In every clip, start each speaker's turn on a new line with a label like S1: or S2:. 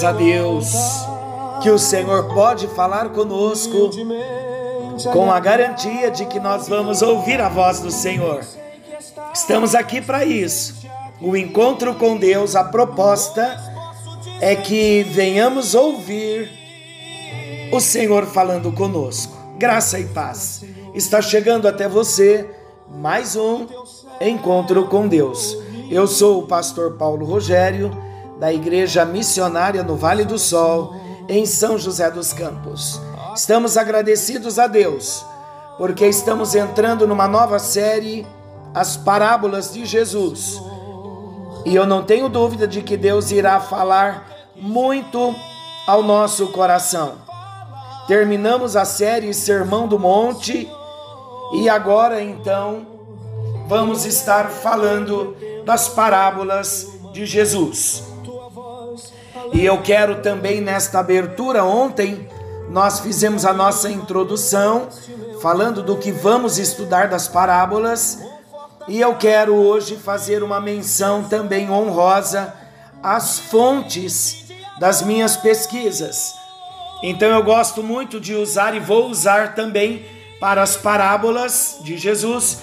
S1: Graças a Deus que o Senhor pode falar conosco com a garantia de que nós vamos ouvir a voz do Senhor. Estamos aqui para isso. O encontro com Deus, a proposta é que venhamos ouvir o Senhor falando conosco. Graça e paz. Está chegando até você mais um encontro com Deus. Eu sou o pastor Paulo Rogério da Igreja Missionária no Vale do Sol, em São José dos Campos. Estamos agradecidos a Deus, porque estamos entrando numa nova série, As Parábolas de Jesus. E eu não tenho dúvida de que Deus irá falar muito ao nosso coração. Terminamos a série Sermão do Monte e agora então vamos estar falando das parábolas de Jesus. E eu quero também nesta abertura, ontem nós fizemos a nossa introdução falando do que vamos estudar das parábolas, e eu quero hoje fazer uma menção também honrosa às fontes das minhas pesquisas. Então eu gosto muito de usar e vou usar também para as parábolas de Jesus.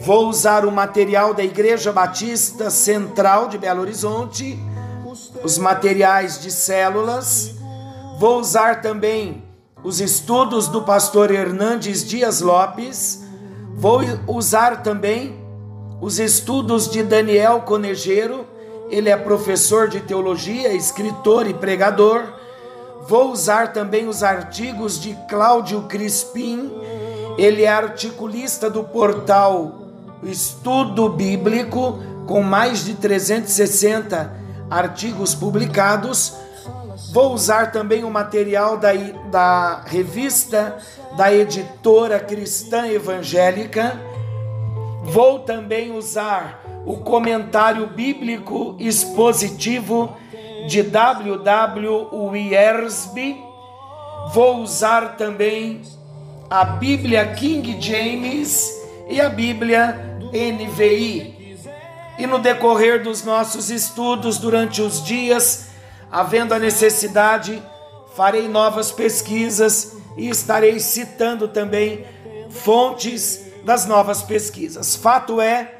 S1: Vou usar o material da Igreja Batista Central de Belo Horizonte os materiais de células. Vou usar também os estudos do pastor Hernandes Dias Lopes. Vou usar também os estudos de Daniel Conejeiro. Ele é professor de teologia, escritor e pregador. Vou usar também os artigos de Cláudio Crispim. Ele é articulista do portal Estudo Bíblico, com mais de 360 artigos publicados. Vou usar também o material da, da revista da editora cristã evangélica. Vou também usar o comentário bíblico expositivo de W.W. Wiersbe. Vou usar também a Bíblia King James e a Bíblia NVI. E no decorrer dos nossos estudos durante os dias, havendo a necessidade, farei novas pesquisas e estarei citando também fontes das novas pesquisas. Fato é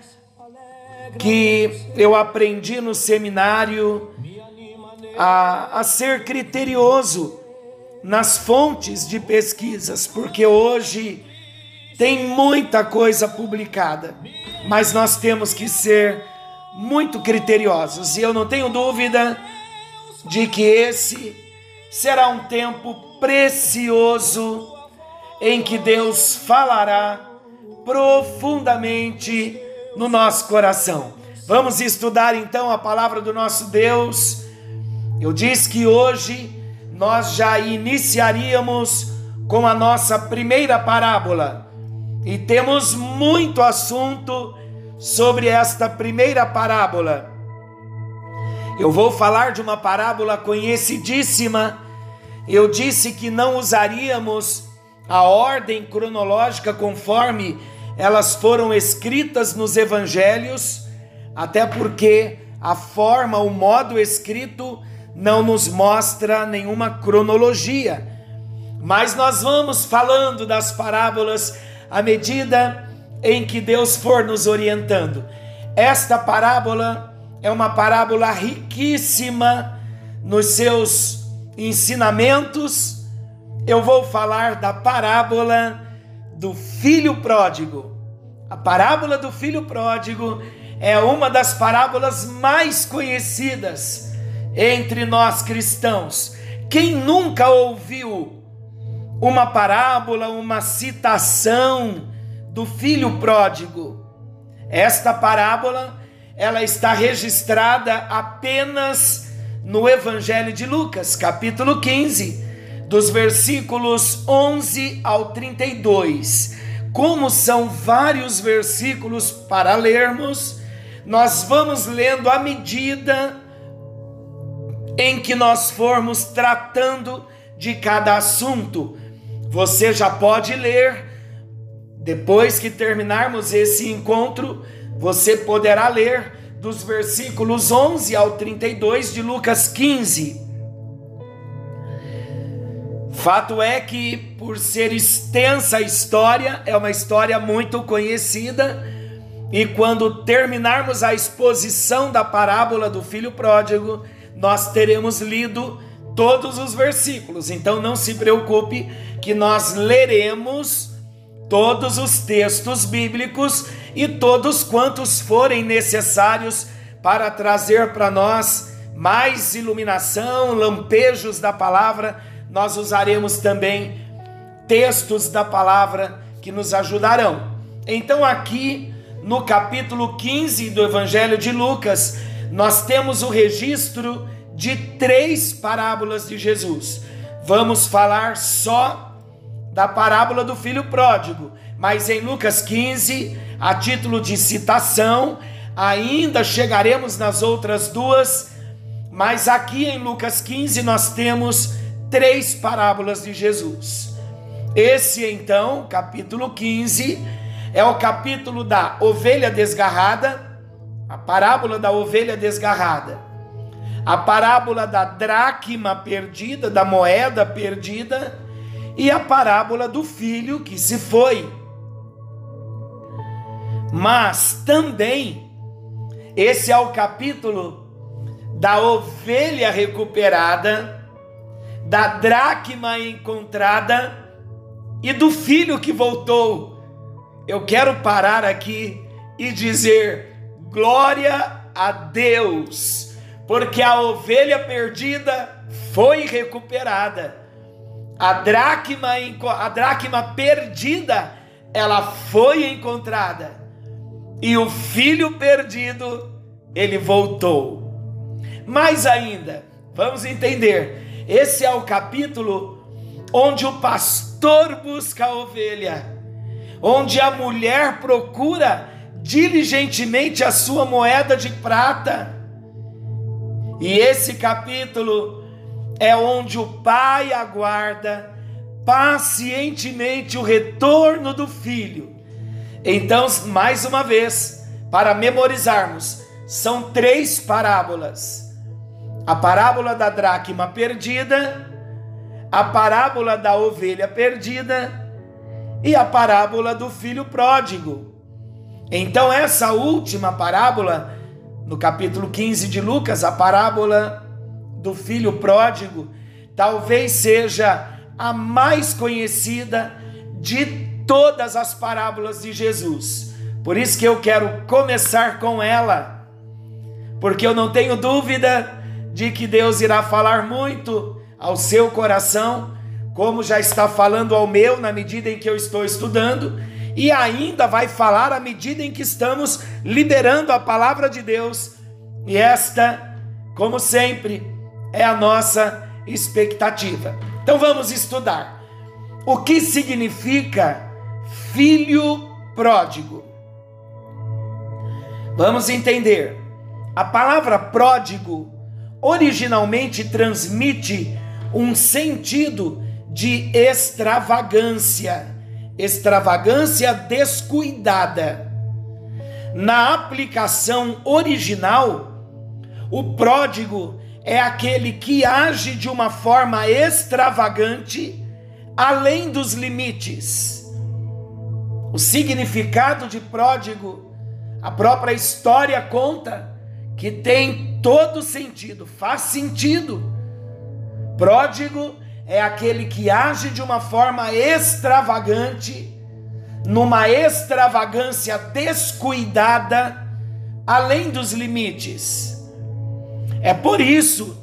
S1: que eu aprendi no seminário a, a ser criterioso nas fontes de pesquisas, porque hoje tem muita coisa publicada, mas nós temos que ser muito criteriosos, e eu não tenho dúvida de que esse será um tempo precioso em que Deus falará profundamente no nosso coração. Vamos estudar então a palavra do nosso Deus. Eu disse que hoje nós já iniciaríamos com a nossa primeira parábola e temos muito assunto sobre esta primeira parábola. Eu vou falar de uma parábola conhecidíssima. Eu disse que não usaríamos a ordem cronológica conforme elas foram escritas nos evangelhos, até porque a forma, o modo escrito não nos mostra nenhuma cronologia. Mas nós vamos falando das parábolas à medida em que Deus for nos orientando. Esta parábola é uma parábola riquíssima nos seus ensinamentos. Eu vou falar da parábola do filho pródigo. A parábola do filho pródigo é uma das parábolas mais conhecidas entre nós cristãos. Quem nunca ouviu uma parábola, uma citação do filho pródigo. Esta parábola, ela está registrada apenas no Evangelho de Lucas, capítulo 15, dos versículos 11 ao 32. Como são vários versículos para lermos, nós vamos lendo à medida em que nós formos tratando de cada assunto. Você já pode ler, depois que terminarmos esse encontro, você poderá ler dos versículos 11 ao 32 de Lucas 15. Fato é que, por ser extensa a história, é uma história muito conhecida, e quando terminarmos a exposição da parábola do filho pródigo, nós teremos lido todos os versículos. Então não se preocupe que nós leremos todos os textos bíblicos e todos quantos forem necessários para trazer para nós mais iluminação, lampejos da palavra. Nós usaremos também textos da palavra que nos ajudarão. Então aqui no capítulo 15 do Evangelho de Lucas, nós temos o registro de três parábolas de Jesus. Vamos falar só da parábola do filho pródigo, mas em Lucas 15, a título de citação, ainda chegaremos nas outras duas, mas aqui em Lucas 15 nós temos três parábolas de Jesus. Esse então, capítulo 15, é o capítulo da ovelha desgarrada, a parábola da ovelha desgarrada a parábola da dracma perdida, da moeda perdida, e a parábola do filho que se foi. Mas também, esse é o capítulo da ovelha recuperada, da dracma encontrada e do filho que voltou. Eu quero parar aqui e dizer glória a Deus porque a ovelha perdida foi recuperada. A dracma, a dracma perdida, ela foi encontrada. E o filho perdido, ele voltou. Mais ainda, vamos entender, esse é o capítulo onde o pastor busca a ovelha, onde a mulher procura diligentemente a sua moeda de prata e esse capítulo é onde o pai aguarda pacientemente o retorno do filho. Então, mais uma vez, para memorizarmos, são três parábolas: a parábola da dracma perdida, a parábola da ovelha perdida e a parábola do filho pródigo. Então, essa última parábola no capítulo 15 de Lucas, a parábola do filho pródigo, talvez seja a mais conhecida de todas as parábolas de Jesus. Por isso que eu quero começar com ela, porque eu não tenho dúvida de que Deus irá falar muito ao seu coração, como já está falando ao meu na medida em que eu estou estudando e ainda vai falar à medida em que estamos liberando a palavra de Deus. E esta, como sempre, é a nossa expectativa. Então vamos estudar. O que significa filho pródigo? Vamos entender. A palavra pródigo originalmente transmite um sentido de extravagância extravagância descuidada. Na aplicação original, o pródigo é aquele que age de uma forma extravagante, além dos limites. O significado de pródigo, a própria história conta que tem todo sentido, faz sentido. Pródigo é aquele que age de uma forma extravagante, numa extravagância descuidada, além dos limites. É por isso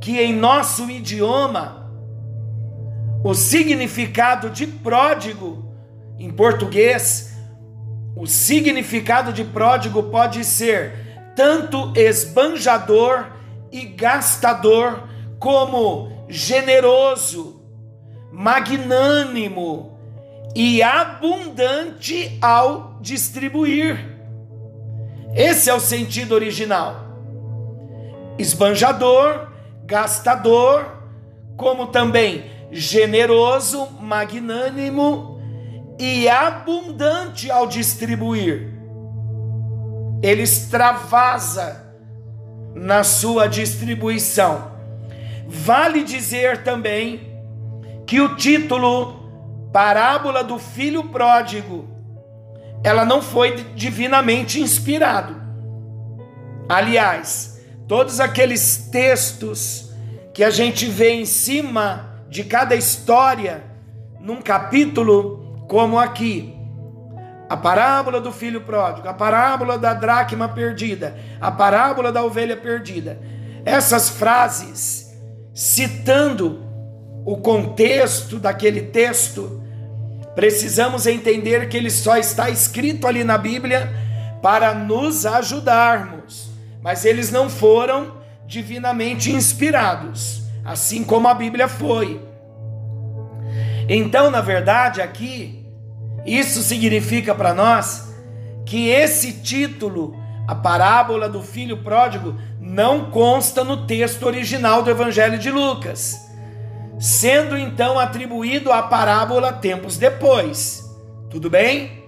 S1: que em nosso idioma, O significado de pródigo, em português, o significado de pródigo pode ser tanto esbanjador e gastador, como generoso, magnânimo e abundante ao distribuir. Esse é o sentido original. Esbanjador, gastador, como também generoso, magnânimo e abundante ao distribuir. Ele extravasa na sua distribuição. Vale dizer também que o título Parábola do Filho Pródigo ela não foi divinamente inspirado. Aliás, todos aqueles textos que a gente vê em cima de cada história, num capítulo como aqui, a parábola do filho pródigo, a parábola da dracma perdida, a parábola da ovelha perdida. Essas frases, citando o contexto daquele texto, Precisamos entender que ele só está escrito ali na Bíblia para nos ajudarmos, mas eles não foram divinamente inspirados, assim como a Bíblia foi. Então, na verdade, aqui, isso significa para nós que esse título, a parábola do filho pródigo, não consta no texto original do Evangelho de Lucas sendo então atribuído à parábola tempos depois. Tudo bem?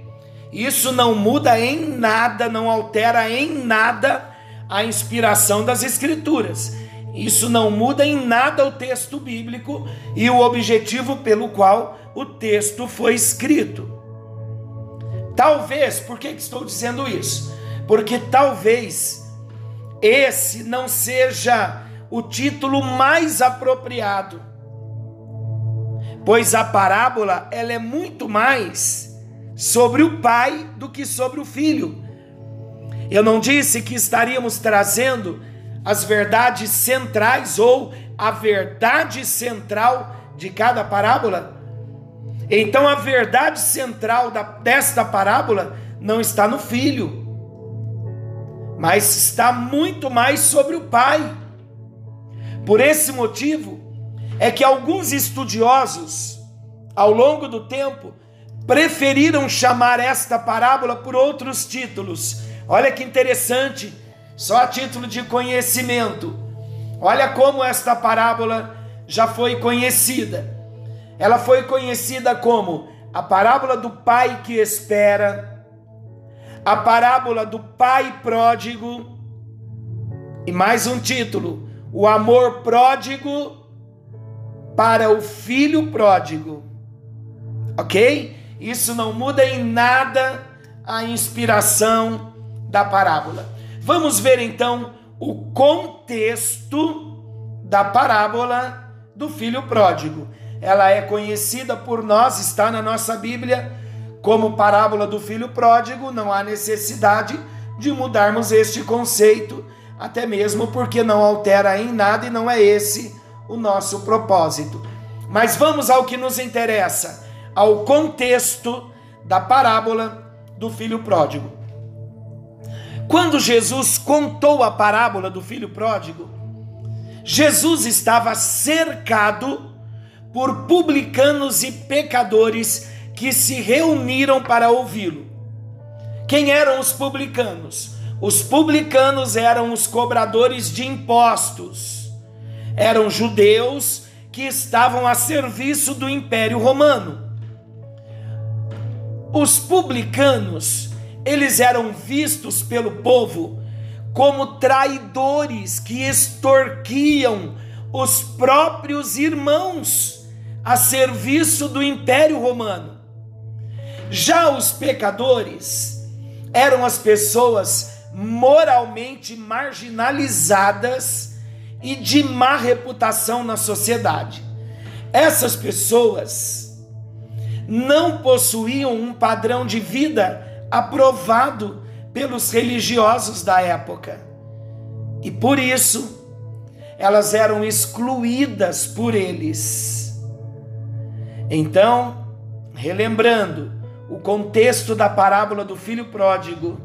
S1: Isso não muda em nada, não altera em nada a inspiração das Escrituras. Isso não muda em nada o texto bíblico e o objetivo pelo qual o texto foi escrito. Talvez, por que estou dizendo isso? Porque talvez esse não seja o título mais apropriado pois a parábola ela é muito mais sobre o pai do que sobre o filho. Eu não disse que estaríamos trazendo as verdades centrais ou a verdade central de cada parábola? Então a verdade central da, desta parábola não está no filho, mas está muito mais sobre o pai. Por esse motivo, é que alguns estudiosos, ao longo do tempo, preferiram chamar esta parábola por outros títulos. Olha que interessante, só a título de conhecimento. Olha como esta parábola já foi conhecida. Ela foi conhecida como a parábola do pai que espera, a parábola do pai pródigo, e mais um título: o amor pródigo para o filho pródigo. Ok? Isso não muda em nada a inspiração da parábola. Vamos ver então o contexto da parábola do filho pródigo. Ela é conhecida por nós, está na nossa Bíblia como parábola do filho pródigo, não há necessidade de mudarmos este conceito, até mesmo porque não altera em nada e não é esse o nosso propósito. Mas vamos ao que nos interessa, ao contexto da parábola do filho pródigo. Quando Jesus contou a parábola do filho pródigo, Jesus estava cercado por publicanos e pecadores que se reuniram para ouvi-lo. Quem eram os publicanos? Os publicanos eram os cobradores de impostos eram judeus que estavam a serviço do Império Romano. Os publicanos, eles eram vistos pelo povo como traidores que extorquiam os próprios irmãos a serviço do Império Romano. Já os pecadores eram as pessoas moralmente marginalizadas e de má reputação na sociedade. Essas pessoas não possuíam um padrão de vida aprovado pelos religiosos da época. E por isso, elas eram excluídas por eles. Então, relembrando o contexto da parábola do filho pródigo,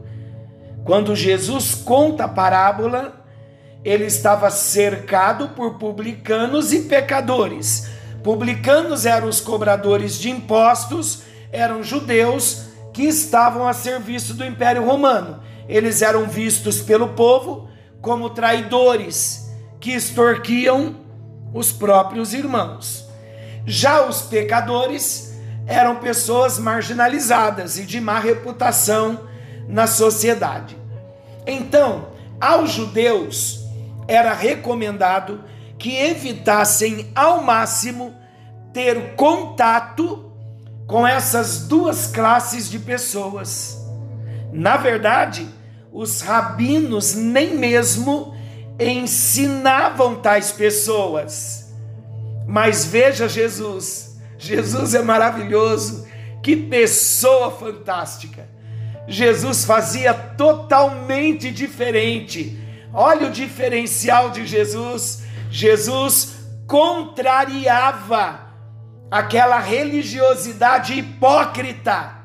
S1: quando Jesus conta a parábola, ele estava cercado por publicanos e pecadores. Publicanos eram os cobradores de impostos, eram judeus que estavam a serviço do Império Romano. Eles eram vistos pelo povo como traidores que extorquiam os próprios irmãos. Já os pecadores eram pessoas marginalizadas e de má reputação na sociedade. Então, aos judeus era recomendado que evitassem ao máximo ter contato com essas duas classes de pessoas. Na verdade, os rabinos nem mesmo ensinavam tais pessoas. Mas veja Jesus, Jesus é maravilhoso, que pessoa fantástica. Jesus fazia totalmente diferente. Olha o diferencial de Jesus. Jesus contrariava aquela religiosidade hipócrita.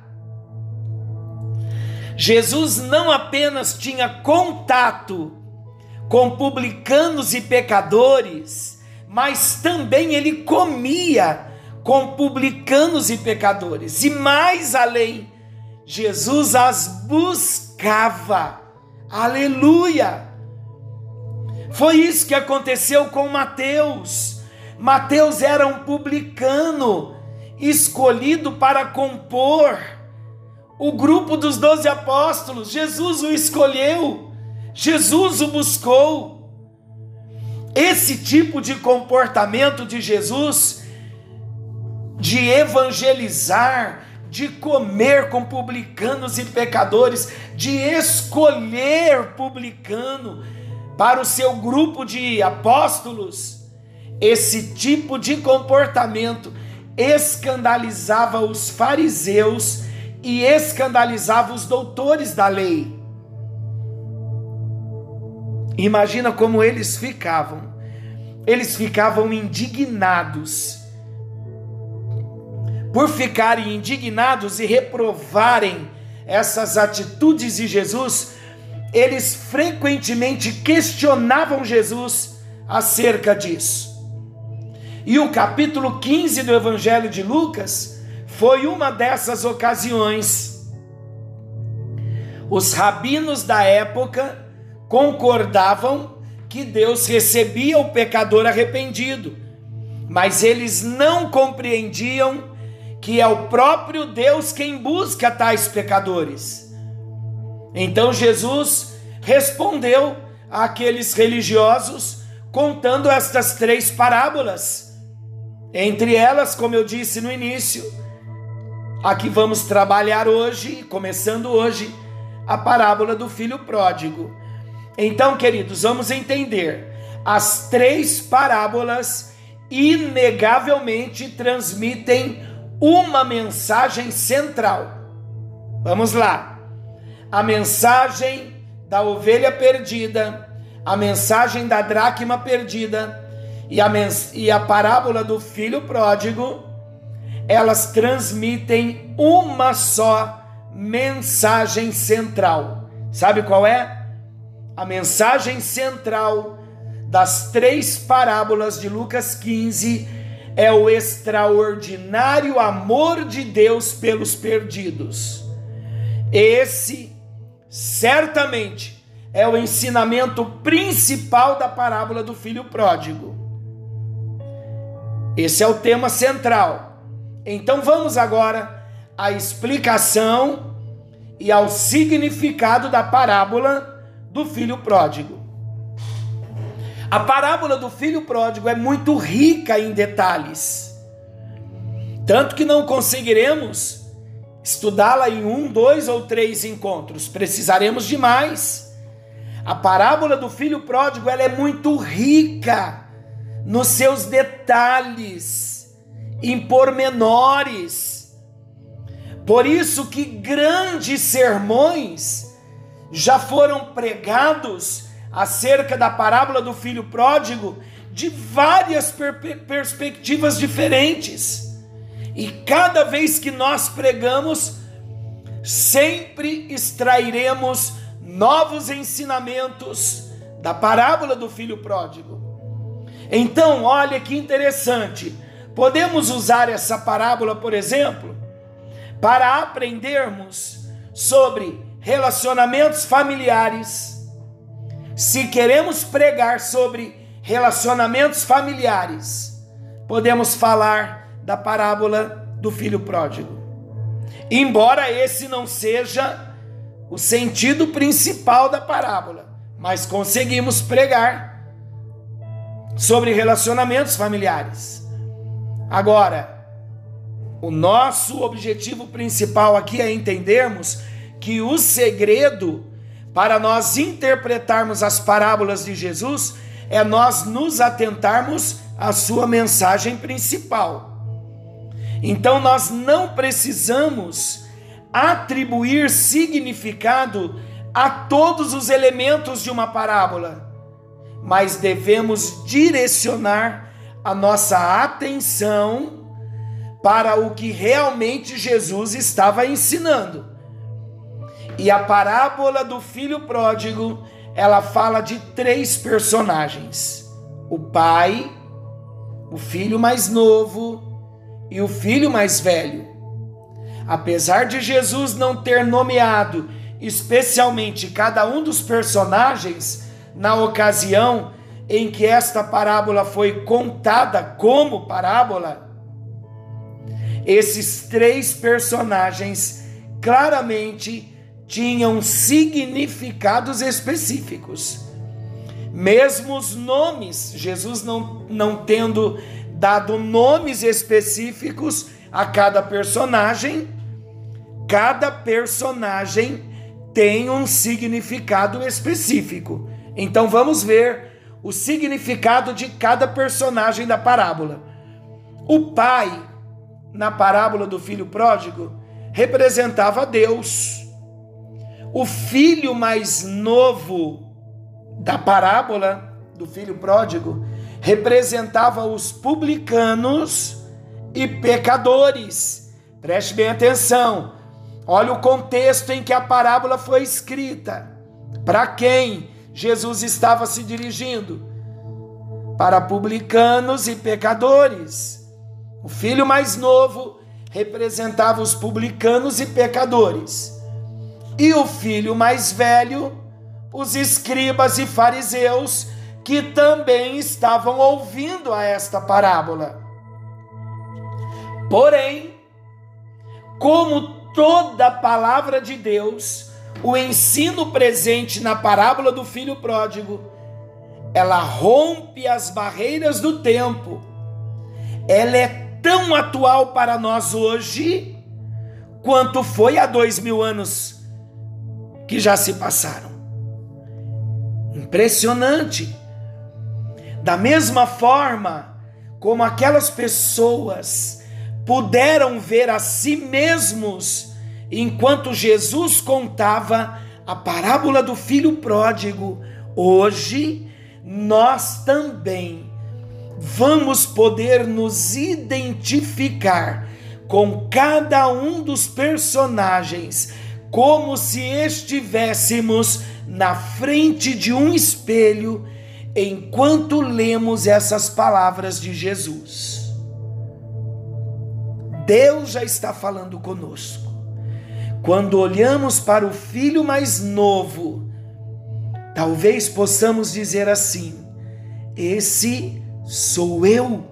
S1: Jesus não apenas tinha contato com publicanos e pecadores, mas também ele comia com publicanos e pecadores. E mais além, Jesus as buscava. Aleluia! Foi isso que aconteceu com Mateus. Mateus era um publicano escolhido para compor o grupo dos doze apóstolos. Jesus o escolheu, Jesus o buscou. Esse tipo de comportamento de Jesus, de evangelizar, de comer com publicanos e pecadores, de escolher publicano para o seu grupo de apóstolos, esse tipo de comportamento escandalizava os fariseus e escandalizava os doutores da lei. Imagina como eles ficavam. Eles ficavam indignados por ficarem indignados e reprovarem essas atitudes de Jesus, eles frequentemente questionavam Jesus acerca disso. E o capítulo 15 do Evangelho de Lucas foi uma dessas ocasiões. Os rabinos da época concordavam que Deus recebia o pecador arrependido, mas eles não compreendiam que é o próprio Deus quem busca tais pecadores. Então Jesus respondeu àqueles religiosos contando estas três parábolas. Entre elas, como eu disse no início, a que vamos trabalhar hoje, começando hoje, a parábola do filho pródigo. Então, queridos, vamos entender. As três parábolas inegavelmente transmitem uma mensagem central. Vamos lá. A mensagem da ovelha perdida, a mensagem da dracma perdida e a, e a parábola do filho pródigo, elas transmitem uma só mensagem central. Sabe qual é? A mensagem central das três parábolas de Lucas 15 é o extraordinário amor de Deus pelos perdidos. Esse, certamente, é o ensinamento principal da parábola do filho pródigo. Esse é o tema central. Então vamos agora à explicação e ao significado da parábola do filho pródigo. A parábola do filho pródigo é muito rica em detalhes, tanto que não conseguiremos estudá-la em um, dois ou três encontros, precisaremos de mais. A parábola do filho pródigo ela é muito rica nos seus detalhes, em pormenores. Por isso que grandes sermões já foram pregados acerca da parábola do filho pródigo de várias per perspectivas diferentes. E cada vez que nós pregamos, sempre extrairemos novos ensinamentos da parábola do filho pródigo. Então, olha que interessante. Podemos usar essa parábola, por exemplo, para aprendermos sobre relacionamentos familiares. Se queremos pregar sobre relacionamentos familiares, podemos falar da parábola do filho pródigo. Embora esse não seja o sentido principal da parábola, mas conseguimos pregar sobre relacionamentos familiares. Agora, o nosso objetivo principal aqui é entendermos que o segredo para nós interpretarmos as parábolas de Jesus é nós nos atentarmos à sua mensagem principal. Então nós não precisamos atribuir significado a todos os elementos de uma parábola, mas devemos direcionar a nossa atenção para o que realmente Jesus estava ensinando. E a parábola do filho pródigo, ela fala de três personagens: o pai, o filho mais novo e o filho mais velho. Apesar de Jesus não ter nomeado especialmente cada um dos personagens na ocasião em que esta parábola foi contada como parábola, esses três personagens claramente tinham significados específicos. Mesmo os nomes, Jesus não, não tendo dado nomes específicos a cada personagem. Cada personagem tem um significado específico. Então vamos ver o significado de cada personagem da parábola. O pai, na parábola do filho pródigo, representava Deus. O filho mais novo da parábola do filho pródigo representava os publicanos e pecadores. Preste bem atenção. Olha o contexto em que a parábola foi escrita. Para quem Jesus estava se dirigindo? Para publicanos e pecadores. O filho mais novo representava os publicanos e pecadores. E o filho mais velho, os escribas e fariseus que também estavam ouvindo a esta parábola. Porém, como toda palavra de Deus, o ensino presente na parábola do filho pródigo, ela rompe as barreiras do tempo. Ela é tão atual para nós hoje quanto foi há dois mil anos que já se passaram. Impressionante. Da mesma forma como aquelas pessoas puderam ver a si mesmos enquanto Jesus contava a parábola do filho pródigo, hoje nós também vamos poder nos identificar com cada um dos personagens, como se estivéssemos na frente de um espelho enquanto lemos essas palavras de Jesus. Deus já está falando conosco. Quando olhamos para o filho mais novo, talvez possamos dizer assim: Esse sou eu.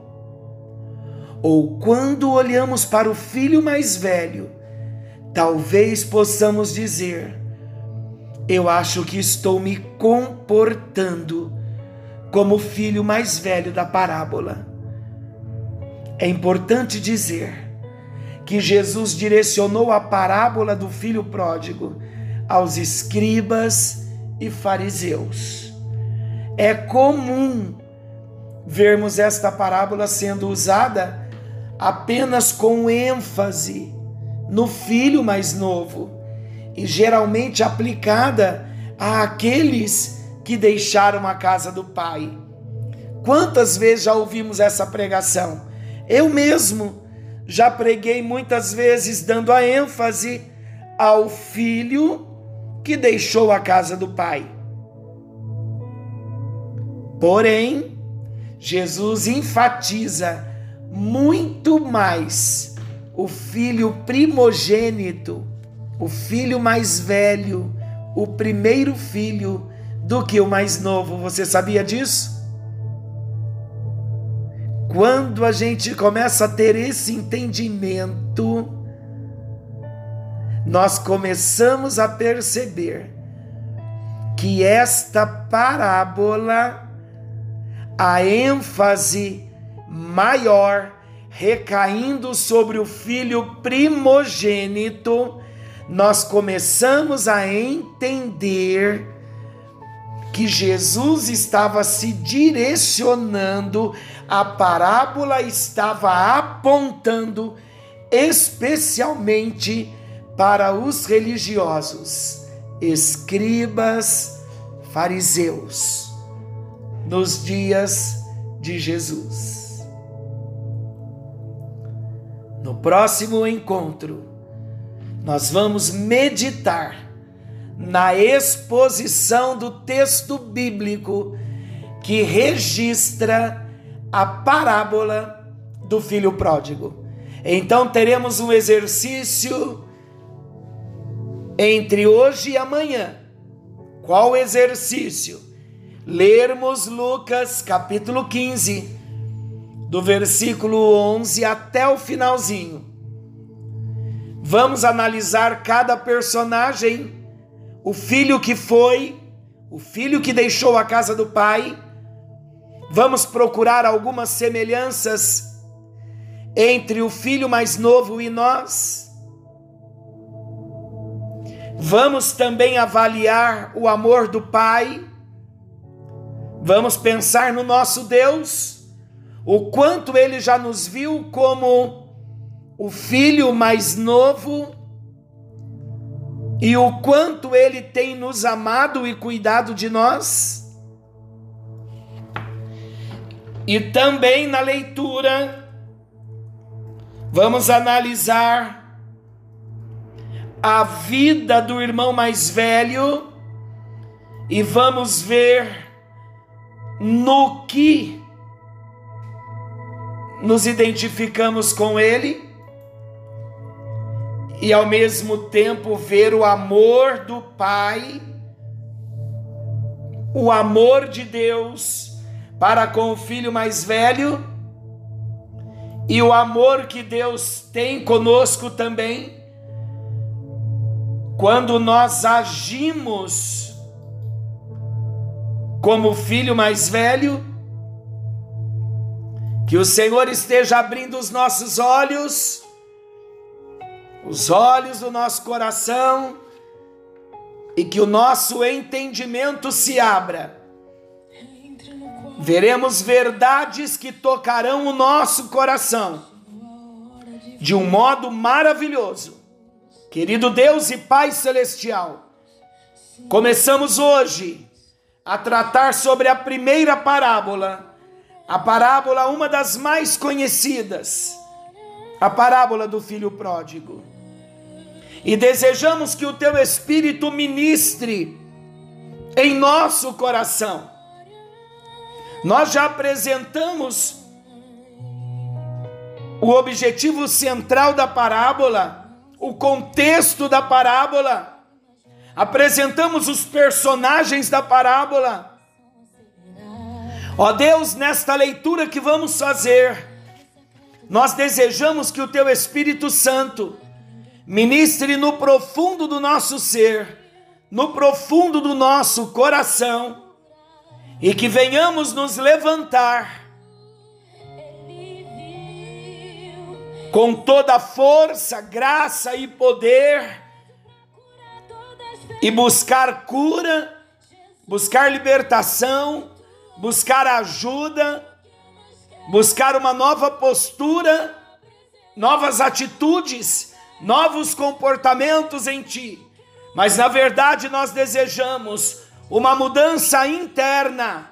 S1: Ou quando olhamos para o filho mais velho, talvez possamos dizer: Eu acho que estou me comportando como filho mais velho da parábola. É importante dizer que Jesus direcionou a parábola do filho pródigo aos escribas e fariseus. É comum vermos esta parábola sendo usada apenas com ênfase no filho mais novo e geralmente aplicada àqueles que deixaram a casa do Pai. Quantas vezes já ouvimos essa pregação? Eu mesmo, já preguei muitas vezes dando a ênfase ao filho que deixou a casa do pai. Porém, Jesus enfatiza muito mais o filho primogênito, o filho mais velho, o primeiro filho, do que o mais novo. Você sabia disso? Quando a gente começa a ter esse entendimento, nós começamos a perceber que esta parábola, a ênfase maior recaindo sobre o filho primogênito, nós começamos a entender que Jesus estava se direcionando, a parábola estava apontando especialmente para os religiosos, escribas, fariseus, nos dias de Jesus. No próximo encontro, nós vamos meditar na exposição do texto bíblico que registra a parábola do filho pródigo. Então teremos um exercício entre hoje e amanhã. Qual exercício? Lermos Lucas capítulo 15, do versículo 11 até o finalzinho. Vamos analisar cada personagem o filho que foi, o filho que deixou a casa do pai. Vamos procurar algumas semelhanças entre o filho mais novo e nós. Vamos também avaliar o amor do pai. Vamos pensar no nosso Deus, o quanto ele já nos viu como o filho mais novo e o quanto Ele tem nos amado e cuidado de nós. E também na leitura, vamos analisar a vida do irmão mais velho e vamos ver no que nos identificamos com ele e ao mesmo tempo ver o amor do Pai, o amor de Deus para com o filho mais velho e o amor que Deus tem conosco também, quando nós agimos como filho mais velho, que o Senhor esteja abrindo os nossos olhos os olhos do nosso coração e que o nosso entendimento se abra. Veremos verdades que tocarão o nosso coração de um modo maravilhoso. Querido Deus e Pai Celestial, começamos hoje a tratar sobre a primeira parábola, a parábola, uma das mais conhecidas, a parábola do filho pródigo e desejamos que o teu Espírito ministre em nosso coração. Nós já apresentamos o objetivo central da parábola, o contexto da parábola, apresentamos os personagens da parábola. Ó Deus, nesta leitura que vamos fazer, nós desejamos que o teu Espírito Santo ministre no profundo do nosso ser, no profundo do nosso coração, e que venhamos nos levantar com toda a força, graça e poder e buscar cura, buscar libertação, buscar ajuda, buscar uma nova postura, novas atitudes novos comportamentos em ti, mas na verdade nós desejamos uma mudança interna,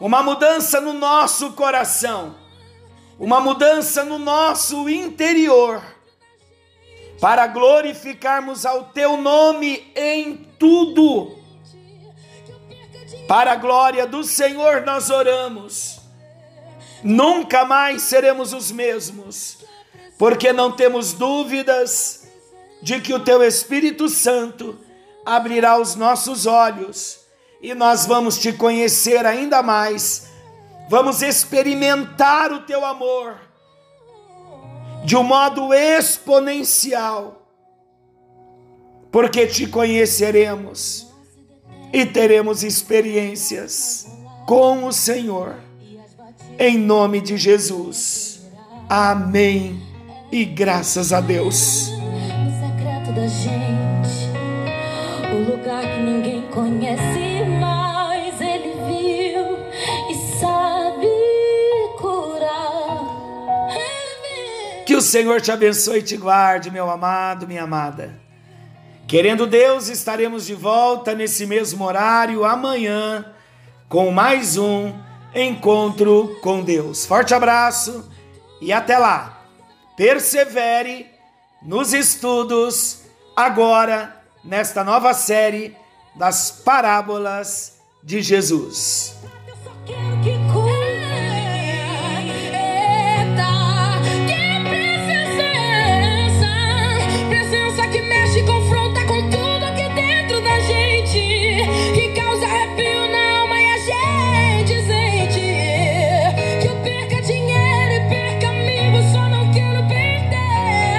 S1: uma mudança no nosso coração, uma mudança no nosso interior, para glorificarmos ao Teu nome em tudo. Para a glória do Senhor nós oramos. Nunca mais seremos os mesmos, porque não temos dúvidas de que o Teu Espírito Santo abrirá os nossos olhos e nós vamos te conhecer ainda mais, vamos experimentar o teu amor de um modo exponencial, porque te conheceremos e teremos experiências com o Senhor, em nome de Jesus. Amém. E graças a Deus.
S2: No secreto da gente, o lugar que ninguém conhece, mas ele viu e sabe curar.
S1: Que o Senhor te abençoe e te guarde, meu amado, minha amada. Querendo Deus, estaremos de volta nesse mesmo horário amanhã com mais um encontro com Deus. Forte abraço e até lá. Persevere nos estudos agora nesta nova série das parábolas de Jesus.